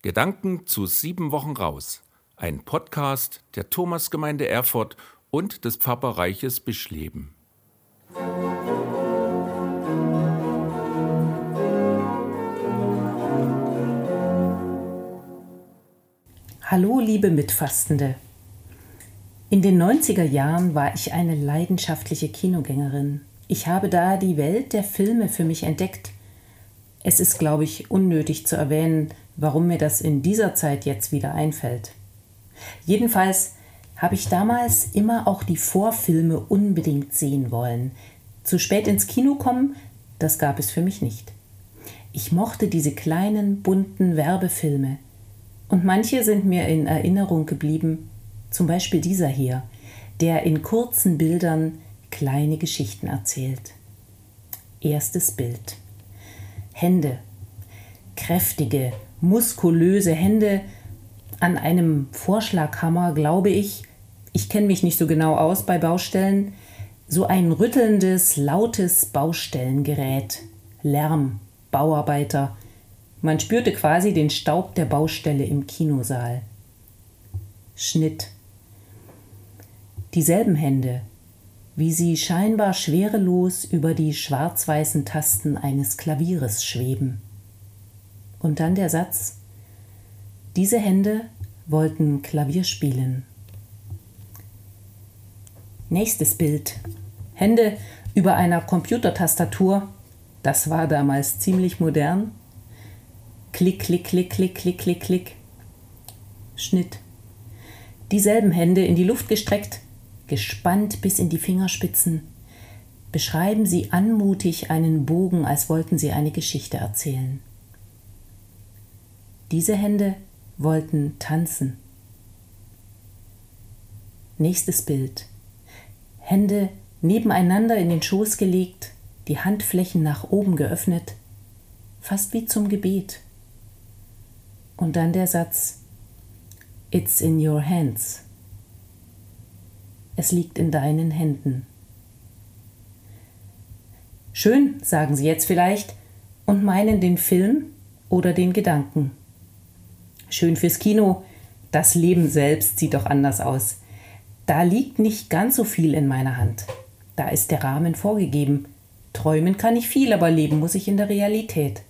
Gedanken zu sieben Wochen raus. Ein Podcast der Thomasgemeinde Erfurt und des Pfarrbereiches Bischleben. Hallo, liebe Mitfastende. In den 90er Jahren war ich eine leidenschaftliche Kinogängerin. Ich habe da die Welt der Filme für mich entdeckt. Es ist, glaube ich, unnötig zu erwähnen, warum mir das in dieser Zeit jetzt wieder einfällt. Jedenfalls habe ich damals immer auch die Vorfilme unbedingt sehen wollen. Zu spät ins Kino kommen, das gab es für mich nicht. Ich mochte diese kleinen, bunten Werbefilme. Und manche sind mir in Erinnerung geblieben, zum Beispiel dieser hier, der in kurzen Bildern kleine Geschichten erzählt. Erstes Bild. Hände. Kräftige, muskulöse Hände an einem Vorschlaghammer, glaube ich. Ich kenne mich nicht so genau aus bei Baustellen. So ein rüttelndes, lautes Baustellengerät. Lärm, Bauarbeiter. Man spürte quasi den Staub der Baustelle im Kinosaal. Schnitt. Dieselben Hände, wie sie scheinbar schwerelos über die schwarz-weißen Tasten eines Klavieres schweben. Und dann der Satz, diese Hände wollten Klavier spielen. Nächstes Bild. Hände über einer Computertastatur. Das war damals ziemlich modern. Klick, klick, klick, klick, klick, klick, klick. Schnitt. Dieselben Hände in die Luft gestreckt, gespannt bis in die Fingerspitzen. Beschreiben Sie anmutig einen Bogen, als wollten Sie eine Geschichte erzählen. Diese Hände wollten tanzen. Nächstes Bild. Hände nebeneinander in den Schoß gelegt, die Handflächen nach oben geöffnet, fast wie zum Gebet. Und dann der Satz, It's in your hands. Es liegt in deinen Händen. Schön, sagen Sie jetzt vielleicht, und meinen den Film oder den Gedanken. Schön fürs Kino, das Leben selbst sieht doch anders aus. Da liegt nicht ganz so viel in meiner Hand. Da ist der Rahmen vorgegeben. Träumen kann ich viel, aber leben muss ich in der Realität.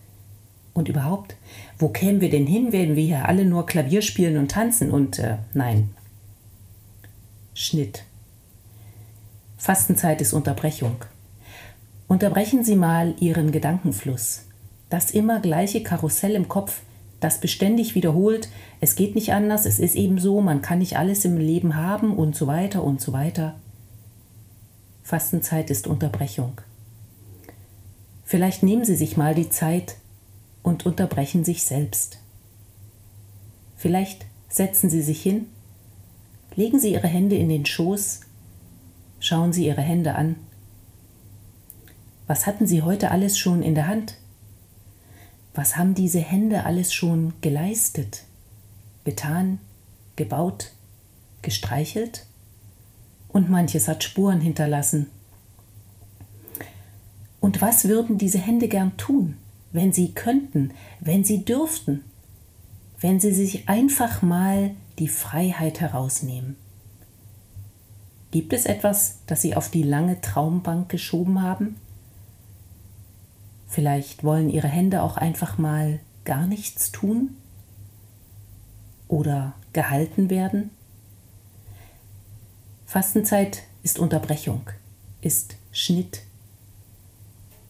Und überhaupt, wo kämen wir denn hin, wenn wir hier alle nur Klavier spielen und tanzen und äh, nein. Schnitt. Fastenzeit ist Unterbrechung. Unterbrechen Sie mal Ihren Gedankenfluss. Das immer gleiche Karussell im Kopf das beständig wiederholt, es geht nicht anders, es ist eben so, man kann nicht alles im Leben haben und so weiter und so weiter. Fastenzeit ist Unterbrechung. Vielleicht nehmen Sie sich mal die Zeit und unterbrechen sich selbst. Vielleicht setzen Sie sich hin, legen Sie Ihre Hände in den Schoß, schauen Sie Ihre Hände an. Was hatten Sie heute alles schon in der Hand? Was haben diese Hände alles schon geleistet, getan, gebaut, gestreichelt? Und manches hat Spuren hinterlassen. Und was würden diese Hände gern tun, wenn sie könnten, wenn sie dürften, wenn sie sich einfach mal die Freiheit herausnehmen? Gibt es etwas, das sie auf die lange Traumbank geschoben haben? Vielleicht wollen ihre Hände auch einfach mal gar nichts tun oder gehalten werden. Fastenzeit ist Unterbrechung, ist Schnitt.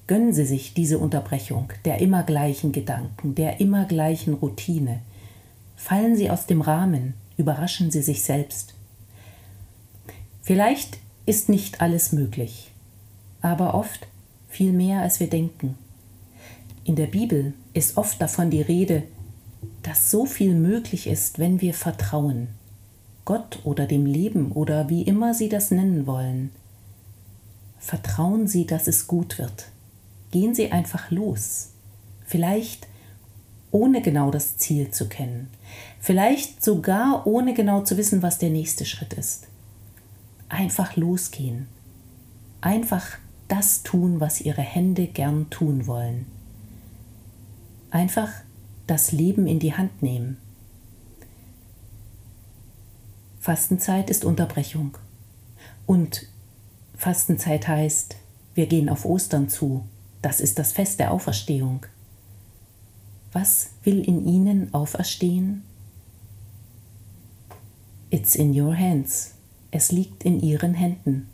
Gönnen Sie sich diese Unterbrechung der immer gleichen Gedanken, der immer gleichen Routine. Fallen Sie aus dem Rahmen, überraschen Sie sich selbst. Vielleicht ist nicht alles möglich, aber oft viel mehr, als wir denken. In der Bibel ist oft davon die Rede, dass so viel möglich ist, wenn wir vertrauen. Gott oder dem Leben oder wie immer Sie das nennen wollen. Vertrauen Sie, dass es gut wird. Gehen Sie einfach los. Vielleicht ohne genau das Ziel zu kennen. Vielleicht sogar ohne genau zu wissen, was der nächste Schritt ist. Einfach losgehen. Einfach das tun, was Ihre Hände gern tun wollen. Einfach das Leben in die Hand nehmen. Fastenzeit ist Unterbrechung. Und Fastenzeit heißt, wir gehen auf Ostern zu. Das ist das Fest der Auferstehung. Was will in ihnen auferstehen? It's in your hands. Es liegt in ihren Händen.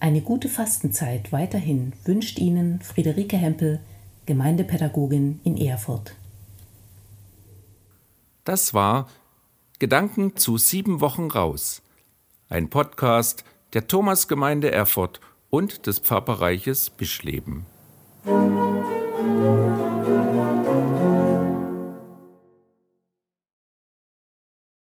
Eine gute Fastenzeit weiterhin wünscht Ihnen Friederike Hempel, Gemeindepädagogin in Erfurt. Das war Gedanken zu sieben Wochen raus. Ein Podcast der Thomasgemeinde Erfurt und des Pfarrbereiches Bischleben.